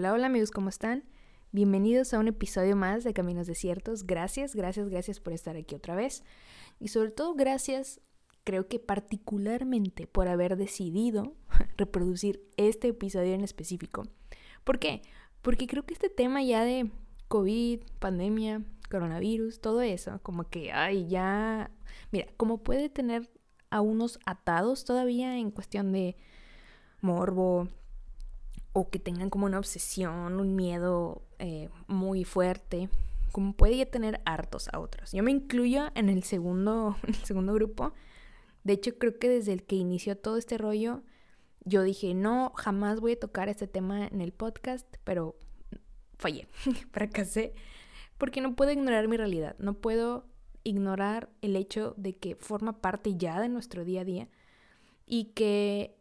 Hola, hola amigos, ¿cómo están? Bienvenidos a un episodio más de Caminos Desiertos. Gracias, gracias, gracias por estar aquí otra vez. Y sobre todo gracias, creo que particularmente por haber decidido reproducir este episodio en específico. ¿Por qué? Porque creo que este tema ya de COVID, pandemia, coronavirus, todo eso, como que, ay, ya, mira, como puede tener a unos atados todavía en cuestión de morbo, o que tengan como una obsesión, un miedo eh, muy fuerte, como puede tener hartos a otros. Yo me incluyo en el segundo, el segundo grupo. De hecho, creo que desde el que inició todo este rollo, yo dije, no, jamás voy a tocar este tema en el podcast, pero fallé, fracasé, porque no puedo ignorar mi realidad, no puedo ignorar el hecho de que forma parte ya de nuestro día a día y que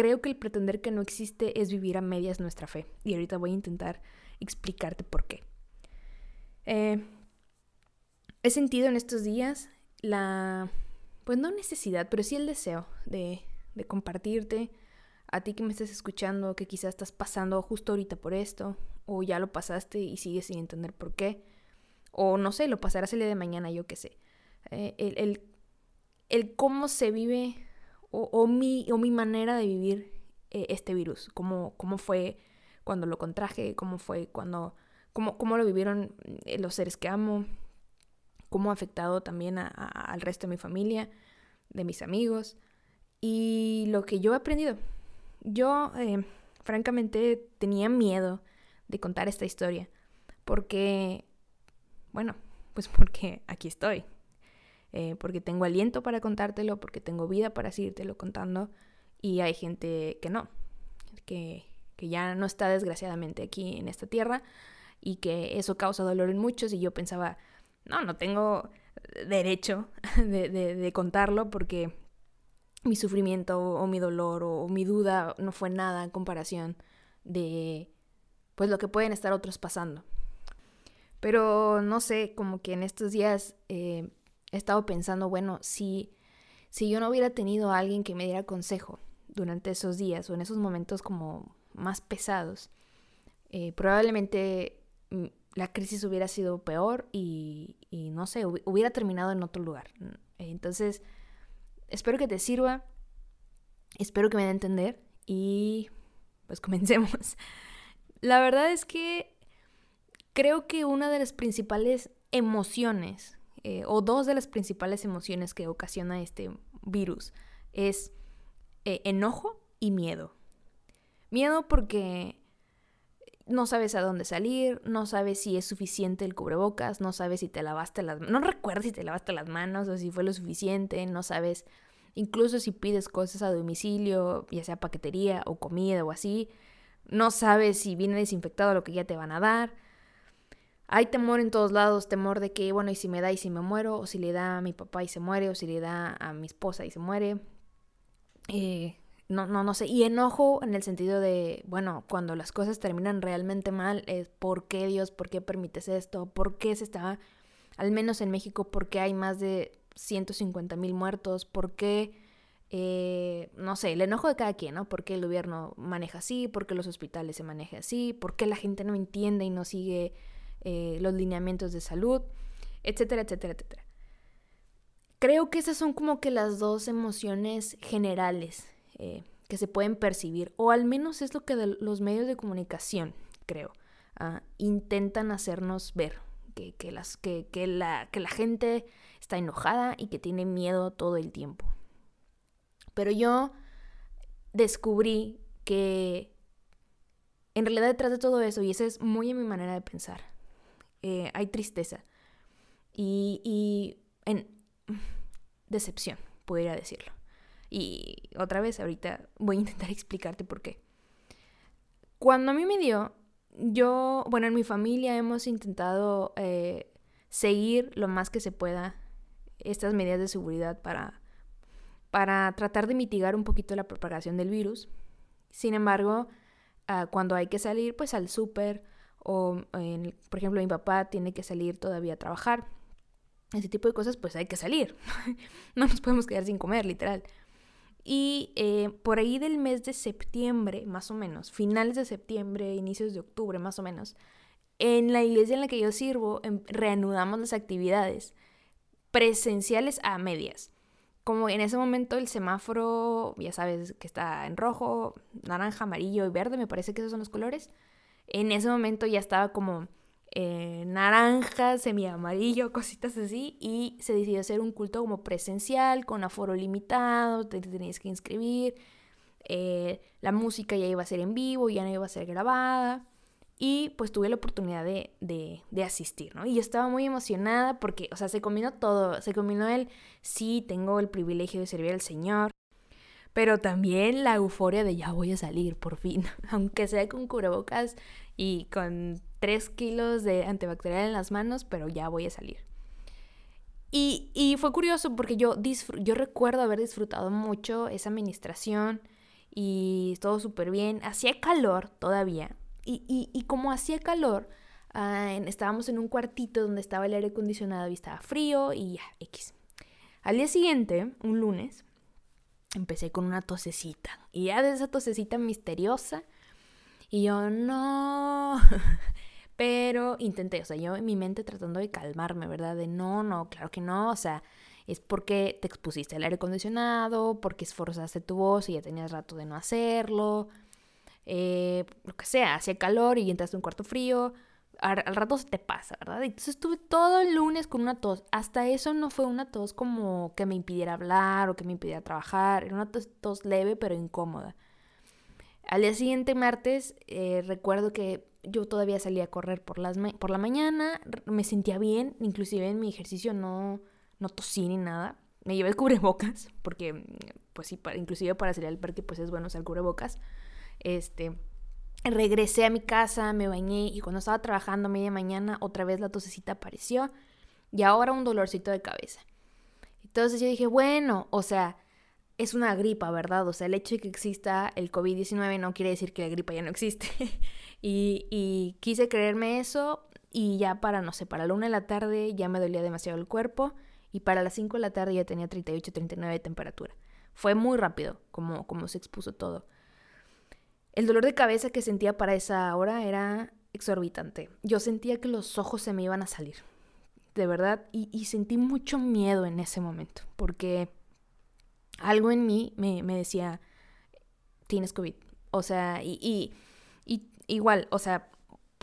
Creo que el pretender que no existe es vivir a medias nuestra fe. Y ahorita voy a intentar explicarte por qué. Eh, he sentido en estos días la, pues no necesidad, pero sí el deseo de, de compartirte a ti que me estás escuchando, que quizás estás pasando justo ahorita por esto, o ya lo pasaste y sigues sin entender por qué, o no sé, lo pasarás el día de mañana, yo qué sé. Eh, el, el, el, cómo se vive o, mi, o mi manera de vivir eh, este virus, cómo, cómo fue cuando lo contraje, cómo fue cuando, cómo, cómo lo vivieron eh, los seres que amo, cómo ha afectado también al resto de mi familia, de mis amigos y lo que yo he aprendido. Yo, eh, francamente, tenía miedo de contar esta historia porque, bueno, pues porque aquí estoy, eh, porque tengo aliento para contártelo, porque tengo vida para seguírtelo contando y hay gente que no, que, que ya no está desgraciadamente aquí en esta tierra y que eso causa dolor en muchos y yo pensaba, no, no tengo derecho de, de, contarlo porque mi sufrimiento o, mi dolor o, mi duda no fue nada en comparación de pues lo que pueden estar otros pasando. Pero no sé, como que en estos días eh, he estado pensando, bueno, si, si yo no hubiera tenido a alguien que me diera consejo durante esos días o en esos momentos como más pesados, eh, probablemente mm, la crisis hubiera sido peor y, y, no sé, hubiera terminado en otro lugar. Entonces, espero que te sirva, espero que me dé a entender y pues comencemos. La verdad es que creo que una de las principales emociones eh, o dos de las principales emociones que ocasiona este virus es eh, enojo y miedo. Miedo porque no sabes a dónde salir, no sabes si es suficiente el cubrebocas, no sabes si te lavaste las no recuerdas si te lavaste las manos o si fue lo suficiente, no sabes incluso si pides cosas a domicilio, ya sea paquetería o comida o así, no sabes si viene desinfectado lo que ya te van a dar. Hay temor en todos lados, temor de que, bueno, y si me da y si me muero, o si le da a mi papá y se muere, o si le da a mi esposa y se muere. Eh, no, no, no sé. Y enojo en el sentido de, bueno, cuando las cosas terminan realmente mal, es ¿por qué Dios? ¿Por qué permites esto? ¿Por qué se está, al menos en México, por qué hay más de 150 mil muertos? ¿Por qué, eh, no sé, el enojo de cada quien, ¿no? ¿Por qué el gobierno maneja así? ¿Por qué los hospitales se manejan así? ¿Por qué la gente no entiende y no sigue eh, los lineamientos de salud, etcétera, etcétera, etcétera. Creo que esas son como que las dos emociones generales eh, que se pueden percibir, o al menos es lo que los medios de comunicación, creo, ah, intentan hacernos ver, que, las, que, la, que la gente está enojada y que tiene miedo todo el tiempo. Pero yo descubrí que en realidad detrás de todo eso, y esa es muy en mi manera de pensar, eh, hay tristeza y, y en decepción, podría decirlo. Y otra vez, ahorita voy a intentar explicarte por qué. Cuando a mí me dio, yo, bueno, en mi familia hemos intentado eh, seguir lo más que se pueda estas medidas de seguridad para, para tratar de mitigar un poquito la propagación del virus. Sin embargo, ah, cuando hay que salir, pues al súper o por ejemplo mi papá tiene que salir todavía a trabajar, ese tipo de cosas pues hay que salir, no nos podemos quedar sin comer literal. Y eh, por ahí del mes de septiembre, más o menos, finales de septiembre, inicios de octubre, más o menos, en la iglesia en la que yo sirvo, em, reanudamos las actividades presenciales a medias. Como en ese momento el semáforo, ya sabes que está en rojo, naranja, amarillo y verde, me parece que esos son los colores. En ese momento ya estaba como eh, naranja, semi amarillo, cositas así, y se decidió hacer un culto como presencial, con aforo limitado, te tenías que inscribir, eh, la música ya iba a ser en vivo, ya no iba a ser grabada, y pues tuve la oportunidad de, de, asistir, ¿no? Y yo estaba muy emocionada porque, o sea, se combinó todo, se combinó el, sí, tengo el privilegio de servir al Señor, pero también la euforia de ya voy a salir por fin, aunque sea con cubrebocas y con 3 kilos de antibacterial en las manos, pero ya voy a salir. Y, fue curioso porque yo, yo recuerdo haber disfrutado mucho esa administración y todo súper bien. Hacía calor todavía. Y, como hacía calor, ah, estábamos en un cuartito donde estaba el aire acondicionado y estaba frío y ya, X. Al día siguiente, un lunes, empecé con una tosecita. Y ya de esa tosecita misteriosa, y yo no. Pero intenté, o sea, yo en mi mente tratando de calmarme, ¿verdad? De no, no, claro que no, o sea, es porque te expusiste al aire acondicionado, porque esforzaste tu voz y ya tenías rato de no hacerlo, eh, lo que sea, hacía calor y entraste en un cuarto frío, al, rato se te pasa, ¿verdad? Entonces estuve todo el lunes con una tos. Hasta eso no fue una tos como que me impidiera hablar o que me impidiera trabajar. Era una tos, leve pero incómoda. Al día siguiente, martes, eh, recuerdo que yo todavía salía a correr por, las por la mañana, me sentía bien, inclusive en mi ejercicio no, no tosí ni nada. Me llevé el cubrebocas, porque, pues sí, inclusive para salir al parque, pues es bueno usar cubrebocas. Este, regresé a mi casa, me bañé y cuando estaba trabajando media mañana, otra vez la tosecita apareció y ahora un dolorcito de cabeza. Entonces yo dije, bueno, o sea, es una gripa, ¿verdad? O sea, el hecho de que exista el COVID-19 no quiere decir que la gripa ya no existe. y, y, quise creerme eso y ya para, no sé, para la una de la tarde ya me dolía demasiado el cuerpo y para las 5 de la tarde ya tenía 38, 39 de temperatura. Fue muy rápido como, como se expuso todo. El dolor de cabeza que sentía para esa hora era exorbitante. Yo sentía que los ojos se me iban a salir, de verdad, y, sentí mucho miedo en ese momento, porque algo en mí me, decía, tienes COVID. O sea, y, y, igual, o sea,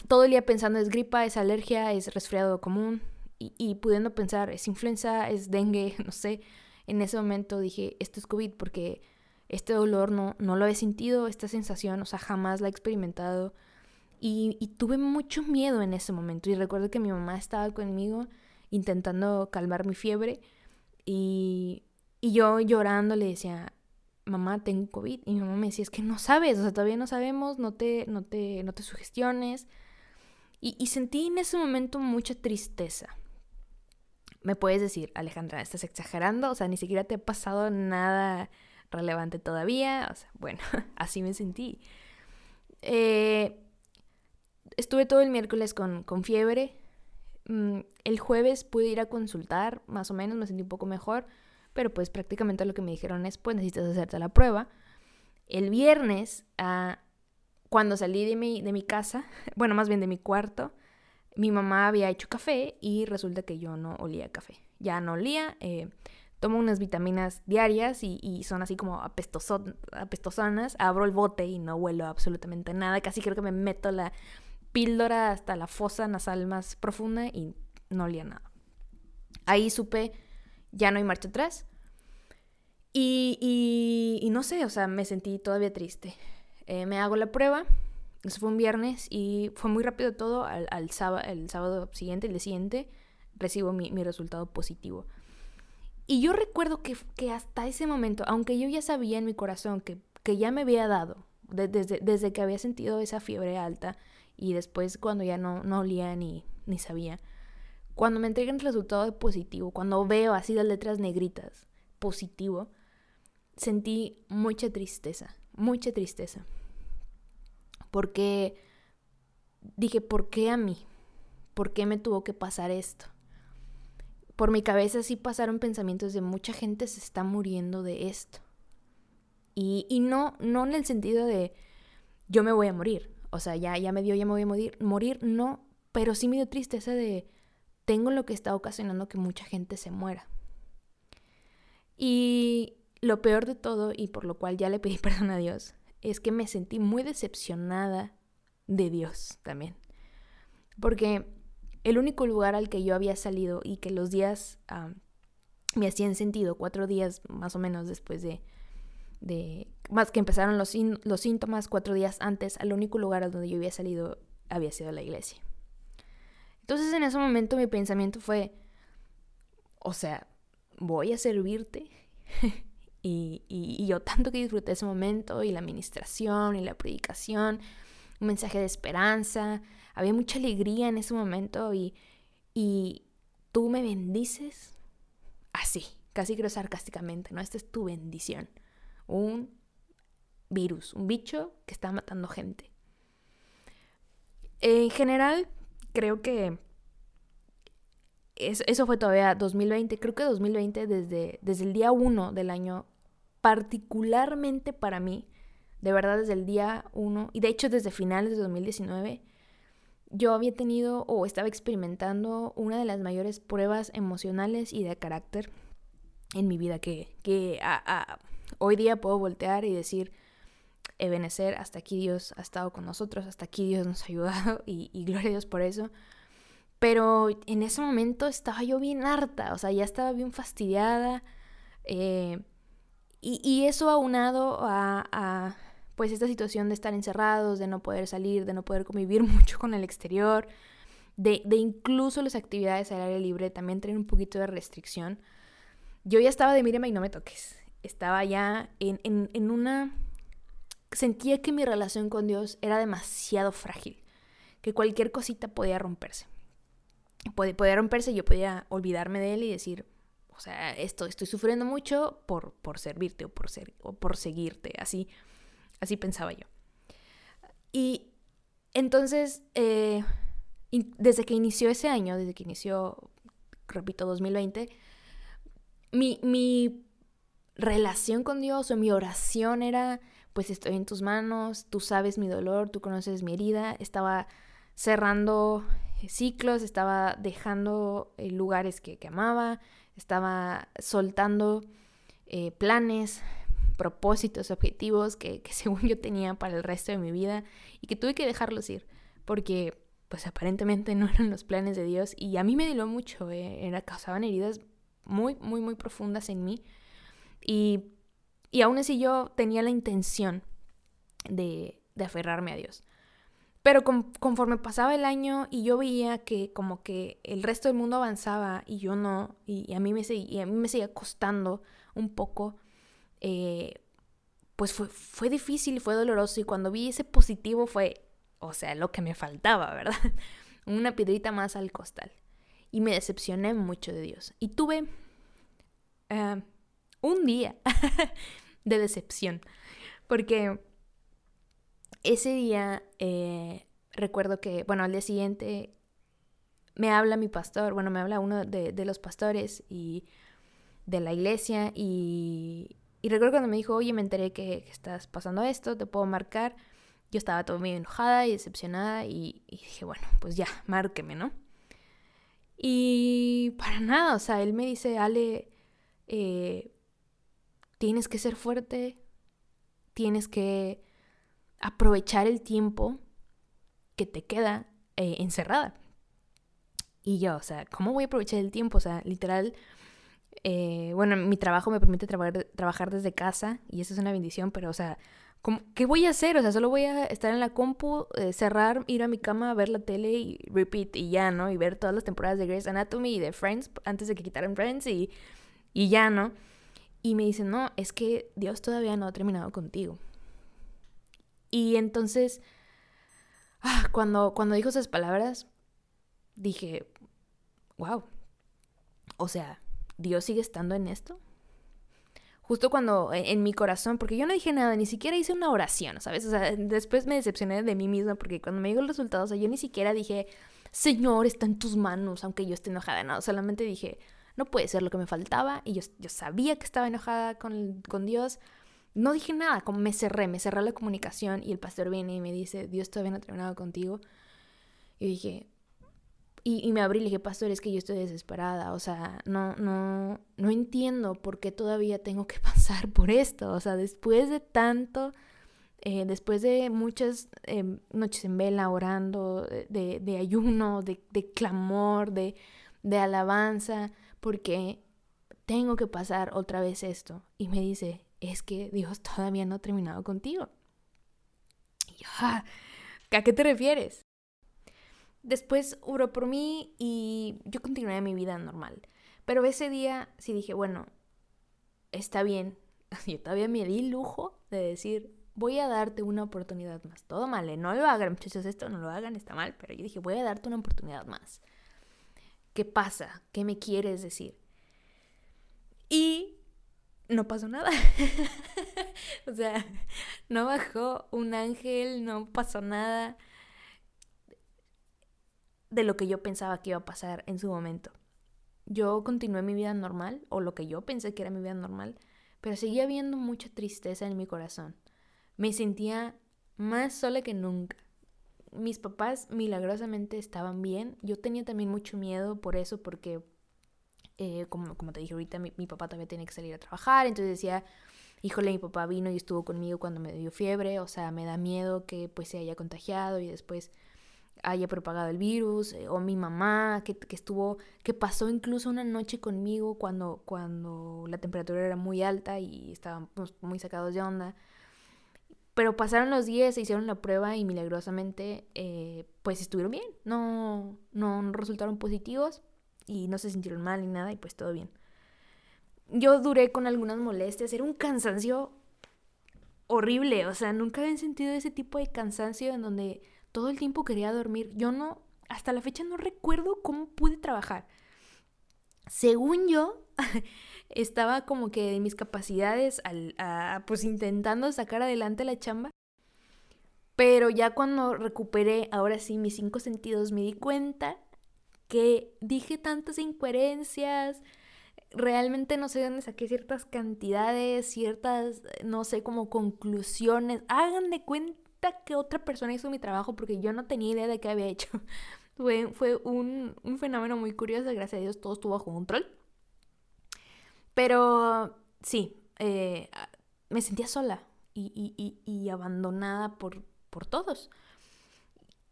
todo el día pensando es gripa, es alergia, es resfriado común, y, y pudiendo pensar es influenza, es dengue, no sé. En ese momento dije, esto es COVID porque este dolor no, no lo he sentido, esta sensación, o sea, jamás la he experimentado. Y, tuve mucho miedo en ese momento. Y recuerdo que mi mamá estaba conmigo intentando calmar mi fiebre. Y, y yo llorando le decía, mamá, tengo COVID. Y mi mamá me decía, es que no sabes, o sea, todavía no sabemos, no te, no te, no te sugestiones. Y, y sentí en ese momento mucha tristeza. Me puedes decir, Alejandra, estás exagerando, o sea, ni siquiera te ha pasado nada relevante todavía. O sea, bueno, así me sentí. Eh, estuve todo el miércoles con, con fiebre. Mm, el jueves pude ir a consultar, más o menos, me sentí un poco mejor, pero pues prácticamente lo que me dijeron es, pues necesitas hacerte la prueba. El viernes, ah, cuando salí de mi, de mi casa, bueno, más bien de mi cuarto, mi mamá había hecho café y resulta que yo no olía café. Ya no olía. Eh, tomo unas vitaminas diarias y, son así como apestosonas, abro el bote y no huelo absolutamente nada, casi creo que me meto la píldora hasta la fosa nasal más profunda y no olía nada. Ahí supe, ya no hay marcha atrás. Y, y, no sé, o sea, me sentí todavía triste. Eh, me hago la prueba, eso fue un viernes y fue muy rápido todo. Al, sábado, el sábado siguiente, el siguiente, recibo mi, mi resultado positivo. Y yo recuerdo que, hasta ese momento, aunque yo ya sabía en mi corazón que, que ya me había dado, desde, desde, que había sentido esa fiebre alta y después cuando ya no, no olía ni, ni sabía, cuando me entregan el resultado de positivo, cuando veo así las letras negritas, positivo, sentí mucha tristeza, mucha tristeza. Porque dije, ¿por qué a mí? ¿Por qué me tuvo que pasar esto? Por mi cabeza sí pasaron pensamientos de mucha gente se está muriendo de esto. Y, y no, no en el sentido de yo me voy a morir. O sea, ya, ya me dio, ya me voy a morir. Morir, no. Pero sí me dio tristeza de tengo lo que está ocasionando que mucha gente se muera. Y lo peor de todo, y por lo cual ya le pedí perdón a Dios, es que me sentí muy decepcionada de Dios también. Porque el único lugar al que yo había salido y que los días me hacían sentido, cuatro días más o menos después de, de más que empezaron los, los síntomas, cuatro días antes, al único lugar a donde yo había salido había sido la iglesia. Entonces en ese momento mi pensamiento fue, o sea, voy a servirte. y, y, yo tanto que disfruté ese momento y la administración y la predicación, un mensaje de esperanza, había mucha alegría en ese momento y, y tú me bendices así, casi creo sarcásticamente, ¿no? Esta es tu bendición. Un virus, un bicho que está matando gente. En general, creo que eso fue todavía 2020. Creo que 2020, desde, desde el día 1 del año, particularmente para mí, de verdad desde el día 1, y de hecho desde finales de 2019, yo había tenido o estaba experimentando una de las mayores pruebas emocionales y de carácter en mi vida que, que hoy día puedo voltear y decir, Ebenecer, hasta aquí Dios ha estado con nosotros, hasta aquí Dios nos ha ayudado y, y gloria a Dios por eso. Pero en ese momento estaba yo bien harta, o sea, ya estaba bien fastidiada. Eh, y, y, eso aunado a, a, pues esta situación de estar encerrados, de no poder salir, de no poder convivir mucho con el exterior, de, de incluso las actividades al aire libre también tener un poquito de restricción. Yo ya estaba de míreme y no me toques. Estaba ya en, en, en una... Sentía que mi relación con Dios era demasiado frágil, que cualquier cosita podía romperse podía romperse, yo podía olvidarme de él y decir, o sea, esto, estoy sufriendo mucho por, por servirte o por, ser, o por seguirte, así, así pensaba yo. Y entonces, eh, desde que inició ese año, desde que inició, repito, 2020, mi, mi relación con Dios o mi oración era, pues estoy en tus manos, tú sabes mi dolor, tú conoces mi herida, estaba cerrando ciclos, estaba dejando eh, lugares que, amaba, estaba soltando eh, planes, propósitos, objetivos que, según yo tenía para el resto de mi vida y que tuve que dejarlos ir porque pues aparentemente no eran los planes de Dios y a mí me dolió mucho, eh, causaban heridas muy, muy, muy profundas en mí y, y aún así yo tenía la intención de, de aferrarme a Dios. Pero conforme pasaba el año y yo veía que como que el resto del mundo avanzaba y yo no, y, a, mí me seguía, a mí me seguía costando un poco, eh, pues fue, fue difícil fue doloroso. Y cuando vi ese positivo fue, o sea, lo que me faltaba, ¿verdad? Una piedrita más al costal. Y me decepcioné mucho de Dios. Y tuve eh, un día de decepción. Porque ese día eh, recuerdo que, bueno, al día siguiente me habla mi pastor, bueno, me habla uno de, los pastores y de la iglesia y, y, recuerdo cuando me dijo, oye, me enteré que, estás pasando esto, te puedo marcar. Yo estaba todo muy enojada y decepcionada y, dije, bueno, pues ya, márqueme, ¿no? Y para nada, o sea, él me dice, Ale, eh, tienes que ser fuerte, tienes que aprovechar el tiempo que te queda eh, encerrada. Y yo, o sea, ¿cómo voy a aprovechar el tiempo? O sea, literal, eh, bueno, mi trabajo me permite trabajar, desde casa y eso es una bendición, pero, o sea, ¿qué voy a hacer? O sea, solo voy a estar en la compu, eh, cerrar, ir a mi cama, ver la tele y repeat y ya, ¿no? Y ver todas las temporadas de Grey's Anatomy y de Friends antes de que quitaran Friends y, y ya, ¿no? Y me dicen, no, es que Dios todavía no ha terminado contigo. Y entonces, ah, cuando, cuando dijo esas palabras, dije, wow, o sea, ¿Dios sigue estando en esto? Justo cuando en, mi corazón, porque yo no dije nada, ni siquiera hice una oración, ¿sabes? O sea, después me decepcioné de mí misma porque cuando me llegó el resultado, o sea, yo ni siquiera dije, Señor, está en tus manos, aunque yo esté enojada, no, solamente dije, no puede ser lo que me faltaba y yo, yo sabía que estaba enojada con, con Dios, no dije nada, como me cerré, me cerré la comunicación y el pastor viene y me dice, Dios todavía no ha terminado contigo. Y dije, y, me abrí y le dije, pastor, es que yo estoy desesperada, o sea, no, no, no entiendo por qué todavía tengo que pasar por esto, o sea, después de tanto, eh, después de muchas em, noches en vela orando, de, de ayuno, de, de clamor, de, de alabanza, porque tengo que pasar otra vez esto. Y me dice, es que Dios todavía no ha terminado contigo. Y ah, ¿a qué te refieres? Después oró por mí y yo continué mi vida normal. Pero ese día sí dije, bueno, está bien. Yo todavía me di lujo de decir, voy a darte una oportunidad más. Todo mal, ¿eh? no lo hagan, muchachos, esto no lo hagan, está mal. Pero yo dije, voy a darte una oportunidad más. ¿Qué pasa? ¿Qué me quieres decir? Y no pasó nada. o sea, no bajó un ángel, no pasó nada de lo que yo pensaba que iba a pasar en su momento. Yo continué mi vida normal, o lo que yo pensé que era mi vida normal, pero seguía viendo mucha tristeza en mi corazón. Me sentía más sola que nunca. Mis papás milagrosamente estaban bien. Yo tenía también mucho miedo por eso, porque, eh, como, como, te dije ahorita, mi, mi, papá todavía tenía que salir a trabajar. Entonces decía, híjole, mi papá vino y estuvo conmigo cuando me dio fiebre. O sea, me da miedo que pues se haya contagiado y después haya propagado el virus, eh, o mi mamá, que, que, estuvo, que pasó incluso una noche conmigo cuando, cuando la temperatura era muy alta y estábamos muy sacados de onda. Pero pasaron los días, se hicieron la prueba y milagrosamente eh, pues estuvieron bien, no, no resultaron positivos y no se sintieron mal ni nada y pues todo bien. Yo duré con algunas molestias, era un cansancio horrible, o sea, nunca había sentido ese tipo de cansancio en donde todo el tiempo quería dormir. Yo no, hasta la fecha no recuerdo cómo pude trabajar. Según yo, estaba como que de mis capacidades al, pues intentando sacar adelante la chamba. Pero ya cuando recuperé, ahora sí, mis cinco sentidos, me di cuenta que dije tantas incoherencias, realmente no sé dónde saqué ciertas cantidades, ciertas, no sé, como conclusiones. Hagan de cuenta que otra persona hizo mi trabajo porque yo no tenía idea de qué había hecho. fue, fue un, fenómeno muy curioso, gracias a Dios todo estuvo bajo control. Pero sí, eh, me sentía sola y, abandonada por, por todos.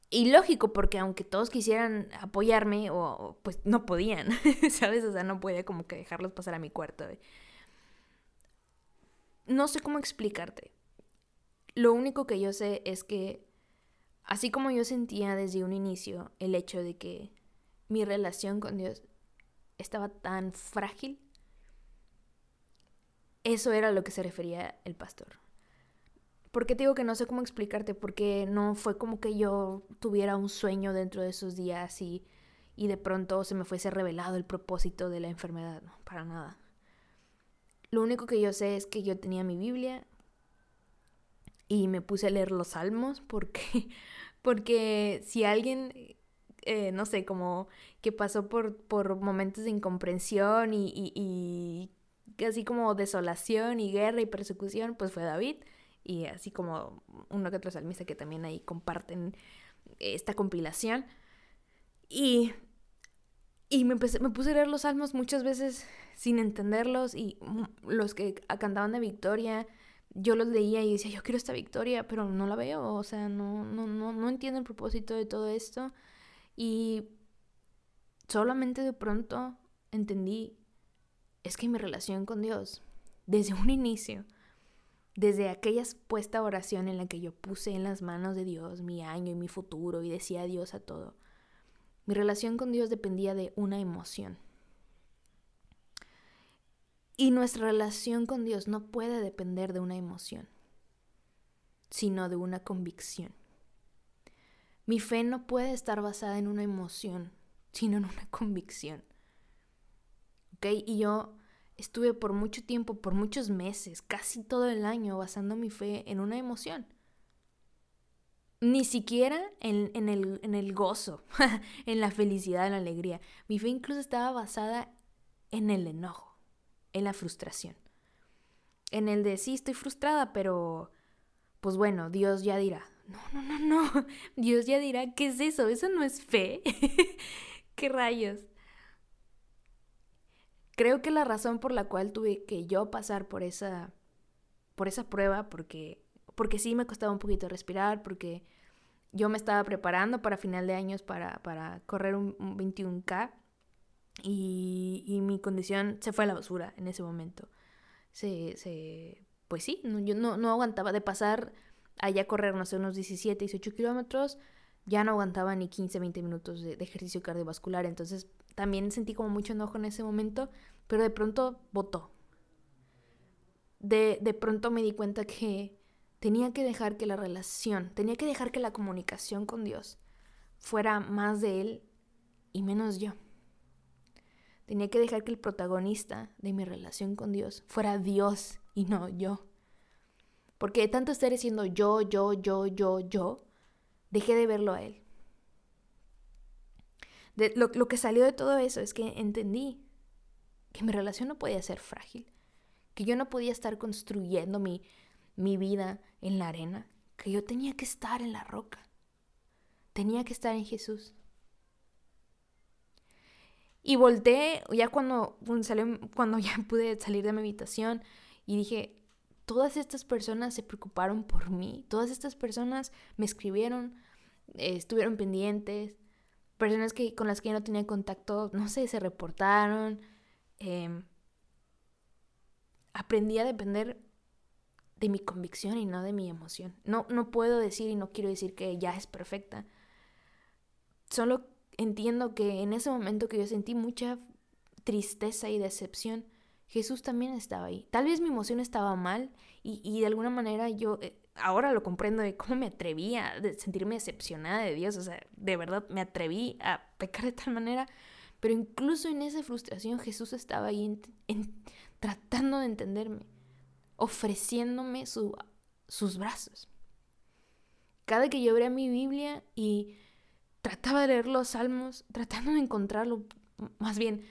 Y lógico, porque aunque todos quisieran apoyarme, o, pues no podían, ¿sabes? O sea, no podía como que dejarlos pasar a mi cuarto. No sé cómo explicarte. Lo único que yo sé es que, así como yo sentía desde un inicio el hecho de que mi relación con Dios estaba tan frágil, eso era a lo que se refería el pastor. ¿Por qué te digo que no sé cómo explicarte? Porque no fue como que yo tuviera un sueño dentro de esos días y, y de pronto se me fuese revelado el propósito de la enfermedad. Para nada. Lo único que yo sé es que yo tenía mi Biblia, y me puse a leer los salmos porque, porque si alguien, eh, no sé, como que pasó por, por momentos de incomprensión y, y, así como desolación y guerra y persecución, pues fue David. Y así como uno que otro salmista que también ahí comparten esta compilación. Y, y me, me puse a leer los salmos muchas veces sin entenderlos y los que cantaban de victoria yo los leía y decía, yo quiero esta victoria, pero no la veo, o sea, no, no, no, no entiendo el propósito de todo esto. Y solamente de pronto entendí, es que mi relación con Dios, desde un inicio, desde aquella puesta oración en la que yo puse en las manos de Dios mi año y mi futuro y decía adiós a todo, mi relación con Dios dependía de una emoción. Y nuestra relación con Dios no puede depender de una emoción, sino de una convicción. Mi fe no puede estar basada en una emoción, sino en una convicción. ¿Ok? Y yo estuve por mucho tiempo, por muchos meses, casi todo el año, basando mi fe en una emoción. Ni siquiera en, el, en el gozo, en la felicidad, en la alegría. Mi fe incluso estaba basada en el enojo en la frustración. en el de sí estoy frustrada, pero pues bueno, Dios ya dirá. No, no, no, no. Dios ya dirá, ¿qué es eso? Eso no es fe. ¿Qué rayos? Creo que la razón por la cual tuve que yo pasar por esa por esa prueba porque porque sí me costaba un poquito respirar, porque yo me estaba preparando para final de años para, para correr un, 21K y, y, mi condición se fue a la basura en ese momento. Se, se, pues sí, yo no, no aguantaba de pasar allá correr, no sé, unos 17, 18 kilómetros, ya no aguantaba ni 15, 20 minutos de, de, ejercicio cardiovascular. Entonces también sentí como mucho enojo en ese momento, pero de pronto votó. De, de pronto me di cuenta que tenía que dejar que la relación, tenía que dejar que la comunicación con Dios fuera más de Él y menos yo. Tenía que dejar que el protagonista de mi relación con Dios fuera Dios y no yo. Porque de tanto estar diciendo yo, yo, yo, yo, yo, dejé de verlo a Él. Lo, lo que salió de todo eso es que entendí que mi relación no podía ser frágil, que yo no podía estar construyendo mi, mi vida en la arena, que yo tenía que estar en la roca, tenía que estar en Jesús. Y volteé ya cuando, cuando ya pude salir de mi habitación y dije, todas estas personas se preocuparon por mí, todas estas personas me escribieron, eh, estuvieron pendientes, personas que, con las que yo no tenía contacto, no sé, se reportaron. Em, aprendí a depender de mi convicción y no de mi emoción. No, no puedo decir y no quiero decir que ya es perfecta. Solo entiendo que en ese momento que yo sentí mucha tristeza y decepción, Jesús también estaba ahí. Tal vez mi emoción estaba mal y, y de alguna manera yo eh, ahora lo comprendo de cómo me atreví a sentirme decepcionada de Dios. O sea, de verdad me atreví a pecar de tal manera. Pero incluso en esa frustración Jesús estaba ahí tratando de entenderme ofreciéndome sus brazos. Cada que yo abría mi Biblia y trataba de leer los salmos, tratando de encontrarlo, más bien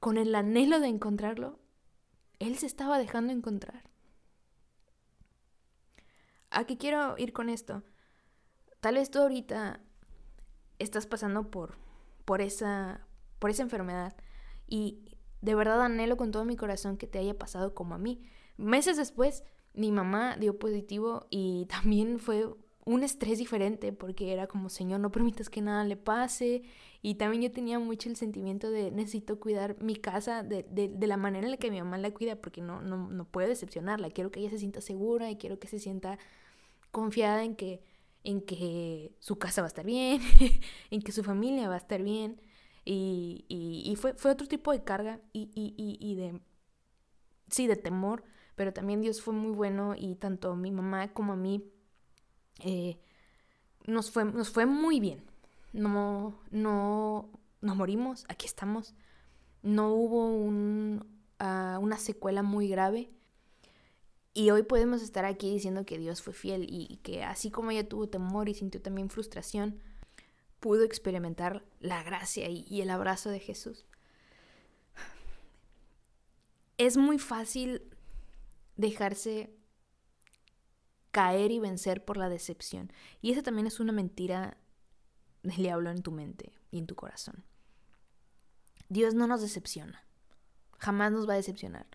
con el anhelo de encontrarlo, Él se estaba dejando encontrar. ¿A qué quiero ir con esto? Tal vez tú ahorita estás pasando por, por, esa, por esa enfermedad y de verdad anhelo con todo mi corazón que te haya pasado como a mí. Meses después, mi mamá dio positivo y también fue un estrés diferente porque era como, Señor, no permitas que nada le pase. Y también yo tenía mucho el sentimiento de necesito cuidar mi casa de, de, la manera en la que mi mamá la cuida porque no, no, no puedo decepcionarla. Quiero que ella se sienta segura y quiero que se sienta confiada en que, en que su casa va a estar bien, en que su familia va a estar bien. Y, y, y fue, fue otro tipo de carga y, y, de, sí, de temor pero también Dios fue muy bueno y tanto mi mamá como a mí eh, nos, fue, nos fue muy bien. No, no nos morimos, aquí estamos. No hubo un, ah, una secuela muy grave. Y hoy podemos estar aquí diciendo que Dios fue fiel y, que así como ella tuvo temor y sintió también frustración, pudo experimentar la gracia y el abrazo de Jesús. Es muy fácil dejarse caer y vencer por la decepción. Y esa también es una mentira del diablo en tu mente y en tu corazón. Dios no nos decepciona. Jamás nos va a decepcionar.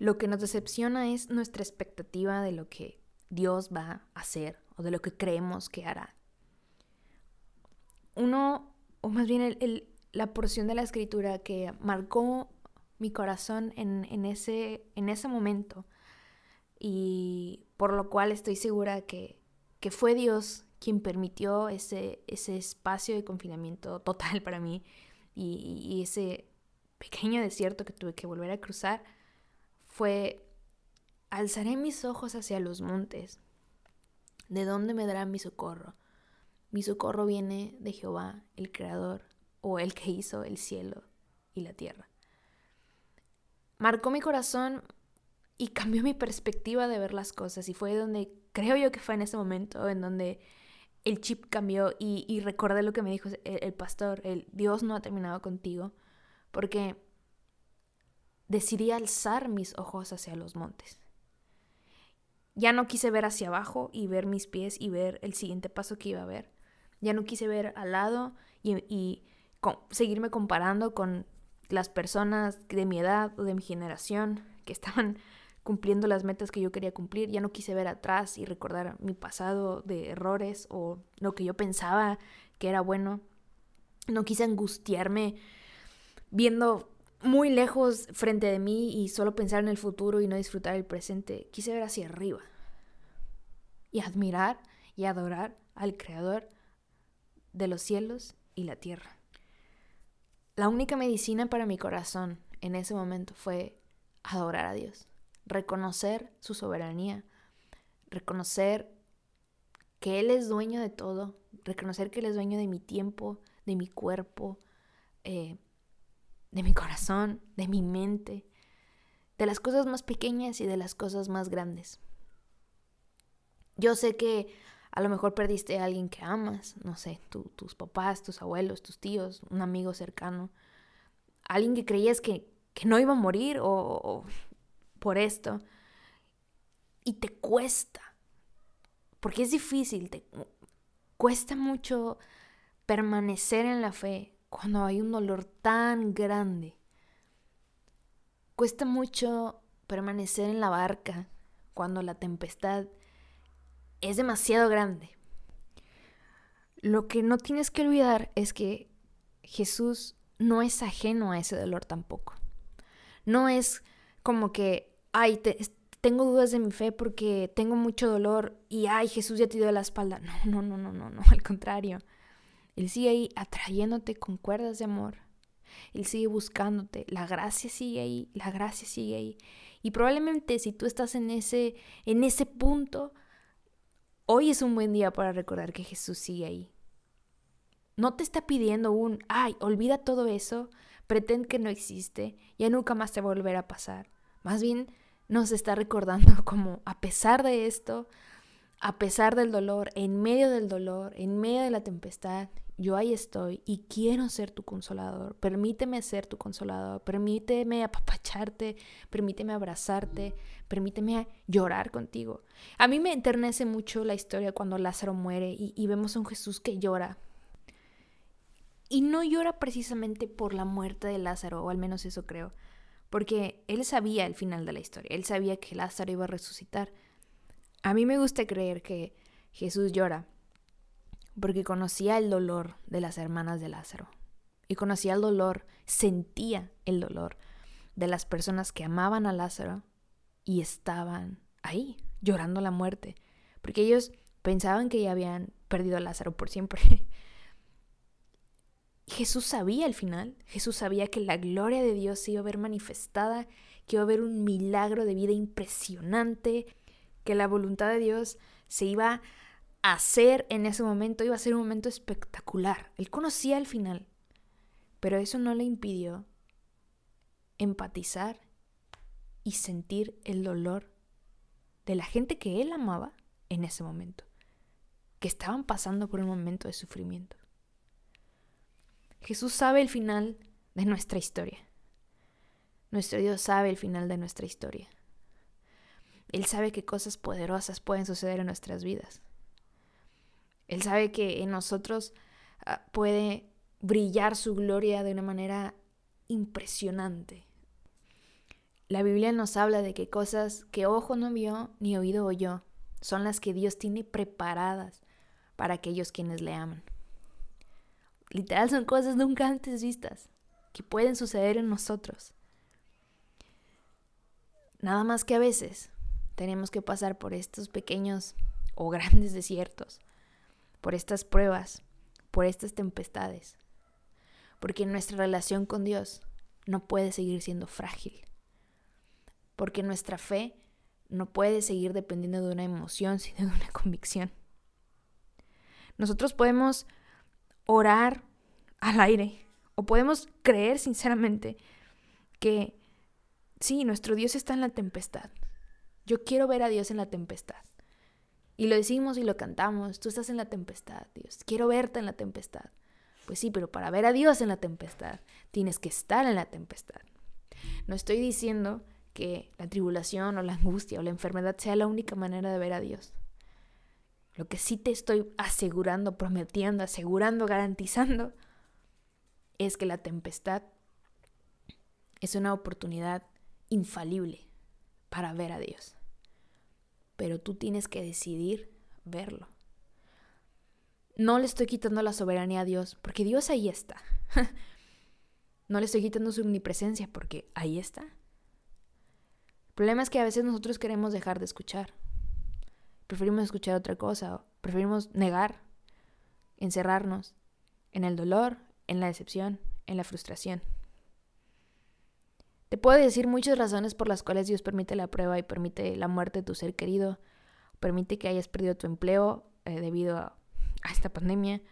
Lo que nos decepciona es nuestra expectativa de lo que Dios va a hacer o de lo que creemos que hará. Uno, o más bien la porción de la escritura que marcó mi corazón en, en, ese, en ese momento y por lo cual estoy segura que, que fue Dios quien permitió ese, ese espacio de confinamiento total para mí y, ese pequeño desierto que tuve que volver a cruzar fue alzaré mis ojos hacia los montes. ¿De dónde me dará mi socorro? Mi socorro viene de Jehová, el Creador, o el que hizo el cielo y la tierra. Marcó mi corazón y cambió mi perspectiva de ver las cosas y fue donde creo yo que fue en ese momento en donde el chip cambió y, recordé lo que me dijo el, pastor, el Dios no ha terminado contigo, porque decidí alzar mis ojos hacia los montes. Ya no quise ver hacia abajo y ver mis pies y ver el siguiente paso que iba a ver. Ya no quise ver al lado y, seguirme comparando con las personas de mi edad o de mi generación que estaban cumpliendo las metas que yo quería cumplir. Ya no quise ver atrás y recordar mi pasado de errores o lo que yo pensaba que era bueno. No quise angustiarme viendo muy lejos frente de mí y solo pensar en el futuro y no disfrutar el presente. Quise ver hacia arriba y admirar y adorar al Creador de los cielos y la tierra. La única medicina para mi corazón en ese momento fue adorar a Dios, reconocer su soberanía, reconocer que Él es dueño de todo, reconocer que Él es dueño de mi tiempo, de mi cuerpo, eh, de mi corazón, de mi mente, de las cosas más pequeñas y de las cosas más grandes. Yo sé que a lo mejor perdiste a alguien que amas, no sé, tus papás, tus abuelos, tus tíos, un amigo cercano, alguien que creías que, no iba a morir o, por esto. Y te cuesta, porque es difícil, te cuesta mucho permanecer en la fe cuando hay un dolor tan grande. Cuesta mucho permanecer en la barca cuando la tempestad es demasiado grande. Lo que no tienes que olvidar es que Jesús no es ajeno a ese dolor tampoco. No es como que, ay, tengo dudas de mi fe porque tengo mucho dolor y, ay, Jesús ya te dio la espalda. No, no, no, no, no, no, al contrario. Él sigue ahí atrayéndote con cuerdas de amor. Él sigue buscándote. La gracia sigue ahí, la gracia sigue ahí. Y probablemente si tú estás en ese, en ese punto, Hoy es un buen día para recordar que Jesús sigue ahí. No te está pidiendo un, ay, olvida todo eso, pretende que no existe, ya nunca más te volverá a pasar. Más bien nos está recordando como, a pesar de esto, a pesar del dolor, en medio del dolor, en medio de la tempestad, yo ahí estoy y quiero ser tu consolador. Permíteme ser tu consolador, permíteme apapacharte, permíteme abrazarte, permíteme llorar contigo. A mí me enternece mucho la historia cuando Lázaro muere y, vemos a un Jesús que llora. Y no llora precisamente por la muerte de Lázaro, o al menos eso creo, porque él sabía el final de la historia, él sabía que Lázaro iba a resucitar. A mí me gusta creer que Jesús llora porque conocía el dolor de las hermanas de Lázaro. Y conocía el dolor, sentía el dolor de las personas que amaban a Lázaro y estaban ahí, llorando la muerte. Porque ellos pensaban que ya habían perdido a Lázaro por siempre. Jesús sabía al final, Jesús sabía que la gloria de Dios se iba a ver manifestada, que iba a haber un milagro de vida impresionante, que la voluntad de Dios se iba hacer en ese momento iba a ser un momento espectacular. Él conocía el final, pero eso no le impidió empatizar y sentir el dolor de la gente que él amaba en ese momento, que estaban pasando por un momento de sufrimiento. Jesús sabe el final de nuestra historia. Nuestro Dios sabe el final de nuestra historia. Él sabe que cosas poderosas pueden suceder en nuestras vidas. Él sabe que en nosotros ah, puede brillar su gloria de una manera impresionante. La Biblia nos habla de que cosas que ojo no vio ni oído oyó son las que Dios tiene preparadas para aquellos quienes le aman. Literal son cosas nunca antes vistas que pueden suceder en nosotros. Nada más que a veces tenemos que pasar por estos pequeños o grandes desiertos por estas pruebas, por estas tempestades. Porque nuestra relación con Dios no puede seguir siendo frágil. Porque nuestra fe no puede seguir dependiendo de una emoción, sino de una convicción. Nosotros podemos orar al aire o podemos creer sinceramente que sí, nuestro Dios está en la tempestad. Yo quiero ver a Dios en la tempestad. Y lo decimos y lo cantamos, tú estás en la tempestad, Dios, quiero verte en la tempestad. Pues sí, pero para ver a Dios en la tempestad, tienes que estar en la tempestad. No estoy diciendo que la tribulación o la angustia o la enfermedad sea la única manera de ver a Dios. Lo que sí te estoy asegurando, prometiendo, asegurando, garantizando, es que la tempestad es una oportunidad infalible para ver a Dios. Pero tú tienes que decidir verlo. No le estoy quitando la soberanía a Dios, porque Dios ahí está. no le estoy quitando su omnipresencia, porque ahí está. El problema es que a veces nosotros queremos dejar de escuchar. Preferimos escuchar otra cosa, preferimos negar, encerrarnos en el dolor, en la decepción, en la frustración. Te puedo decir muchas razones por las cuales Dios permite la prueba y permite la muerte de tu ser querido, permite que hayas perdido tu empleo eh, debido a, esta pandemia,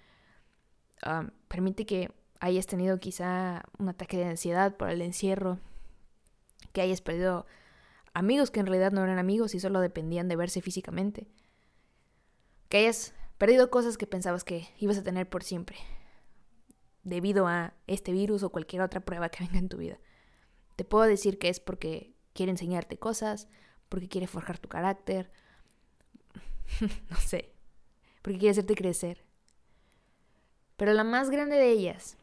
permite que hayas tenido quizá un ataque de ansiedad por el encierro, que hayas perdido amigos que en realidad no eran amigos y solo dependían de verse físicamente, que hayas perdido cosas que pensabas que ibas a tener por siempre, debido a este virus o cualquier otra prueba que venga en tu vida. Te puedo decir que es porque quiere enseñarte cosas, porque quiere forjar tu carácter, no sé, porque quiere hacerte crecer. Pero la más grande de ellas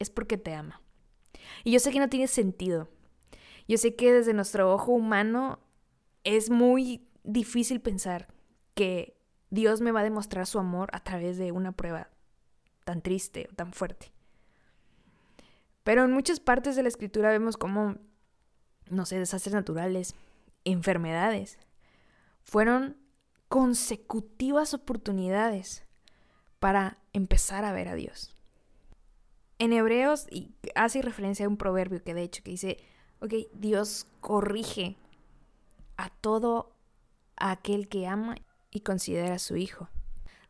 es porque te ama. Y yo sé que no tiene sentido. Yo sé que desde nuestro ojo humano es muy difícil pensar que Dios me va a demostrar su amor a través de una prueba tan triste o tan fuerte. Pero en muchas partes de la escritura vemos como, no sé, desastres naturales, enfermedades, fueron consecutivas oportunidades para empezar a ver a Dios. En Hebreos, y hace referencia a un proverbio que de hecho que dice, ok, Dios corrige a todo aquel que ama y considera a su hijo.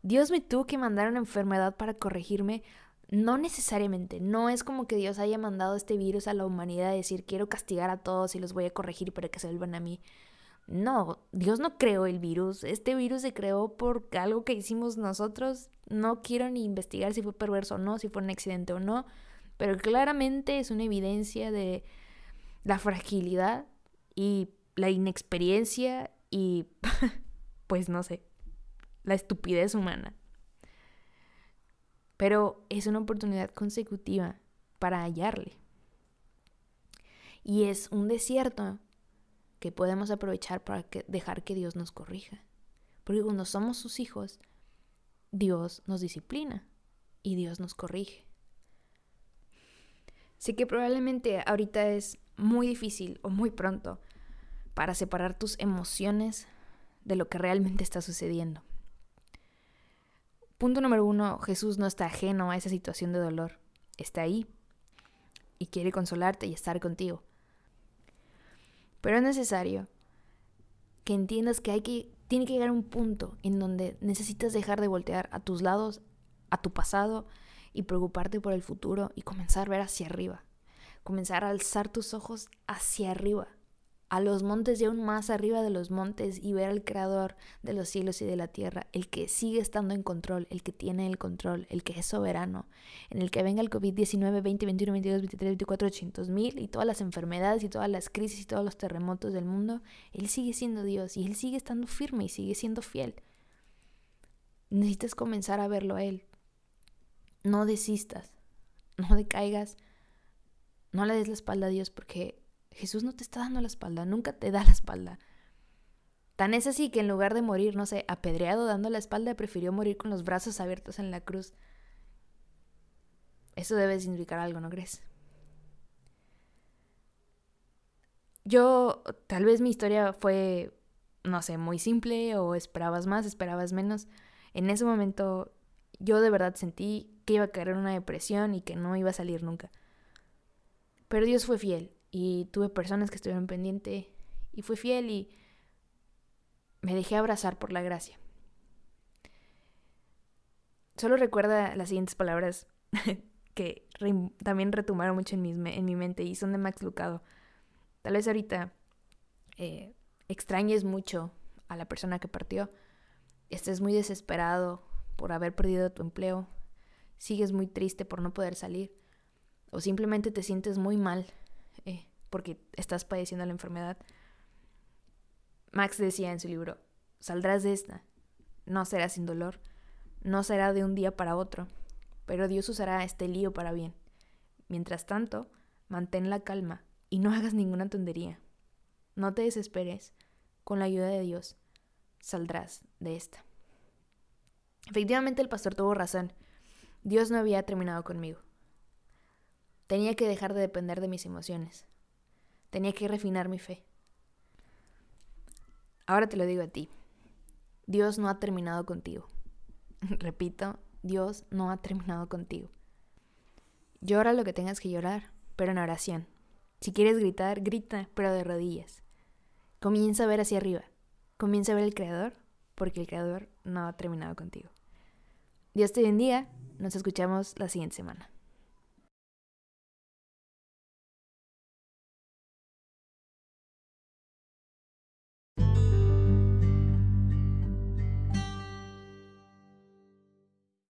Dios me tuvo que mandar una enfermedad para corregirme no necesariamente, no es como que Dios haya mandado este virus a la humanidad a decir quiero castigar a todos y los voy a corregir para que se vuelvan a mí. No, Dios no creó el virus, este virus se creó por algo que hicimos nosotros. No quiero ni investigar si fue perverso o no, si fue un accidente o no, pero claramente es una evidencia de la fragilidad y la inexperiencia y pues no sé, la estupidez humana pero es una oportunidad consecutiva para hallarle. Y es un desierto que podemos aprovechar para dejar que Dios nos corrija. Porque cuando somos sus hijos, Dios nos disciplina y Dios nos corrige. Sé que probablemente ahorita es muy difícil o muy pronto para separar tus emociones de lo que realmente está sucediendo. Punto número uno, Jesús no está ajeno a esa situación de dolor. Está ahí y quiere consolarte y estar contigo. Pero es necesario que entiendas que hay que tiene que llegar un punto en donde necesitas dejar de voltear a tus lados, a tu pasado y preocuparte por el futuro y comenzar a ver hacia arriba. Comenzar a alzar tus ojos hacia arriba a los montes y aún más arriba de los montes y ver al creador de los cielos y de la tierra, el que sigue estando en control, el que tiene el control, el que es soberano, en el que venga el COVID-19, 20, 21, 22, 23, 24, 800 mil y todas las enfermedades y todas las crisis y todos los terremotos del mundo, Él sigue siendo Dios y Él sigue estando firme y sigue siendo fiel. Necesitas comenzar a verlo a Él. No desistas, no decaigas, no le des la espalda a Dios porque Jesús no te está dando la espalda, nunca te da la espalda. Tan es así que en lugar de morir, no sé, apedreado dando la espalda, prefirió morir con los brazos abiertos en la cruz. Eso debe significar algo, ¿no crees? Yo, tal vez mi historia fue, no sé, muy simple o esperabas más, esperabas menos. En ese momento yo de verdad sentí que iba a caer en una depresión y que no iba a salir nunca. Pero Dios fue fiel y tuve personas que estuvieron pendiente y fui fiel y me dejé abrazar por la gracia. Solo recuerda las siguientes palabras que también retumbaron mucho en mi, en mi mente y son de Max Lucado. Tal vez ahorita eh, extrañes mucho a la persona que partió, estés muy desesperado por haber perdido tu empleo, sigues muy triste por no poder salir o simplemente te sientes muy mal eh, porque estás padeciendo la enfermedad. Max decía en su libro, saldrás de esta, no será sin dolor, no será de un día para otro, pero Dios usará este lío para bien. Mientras tanto, mantén la calma y no hagas ninguna tontería. No te desesperes, con la ayuda de Dios saldrás de esta. Efectivamente el pastor tuvo razón. Dios no había terminado conmigo. Tenía que dejar de depender de mis emociones. Tenía que refinar mi fe. Ahora te lo digo a ti. Dios no ha terminado contigo. Repito, Dios no ha terminado contigo. Llora lo que tengas que llorar, pero en oración. Si quieres gritar, grita, pero de rodillas. Comienza a ver hacia arriba. Comienza a ver el Creador, porque el Creador no ha terminado contigo. Dios te bendiga. Nos escuchamos la siguiente semana.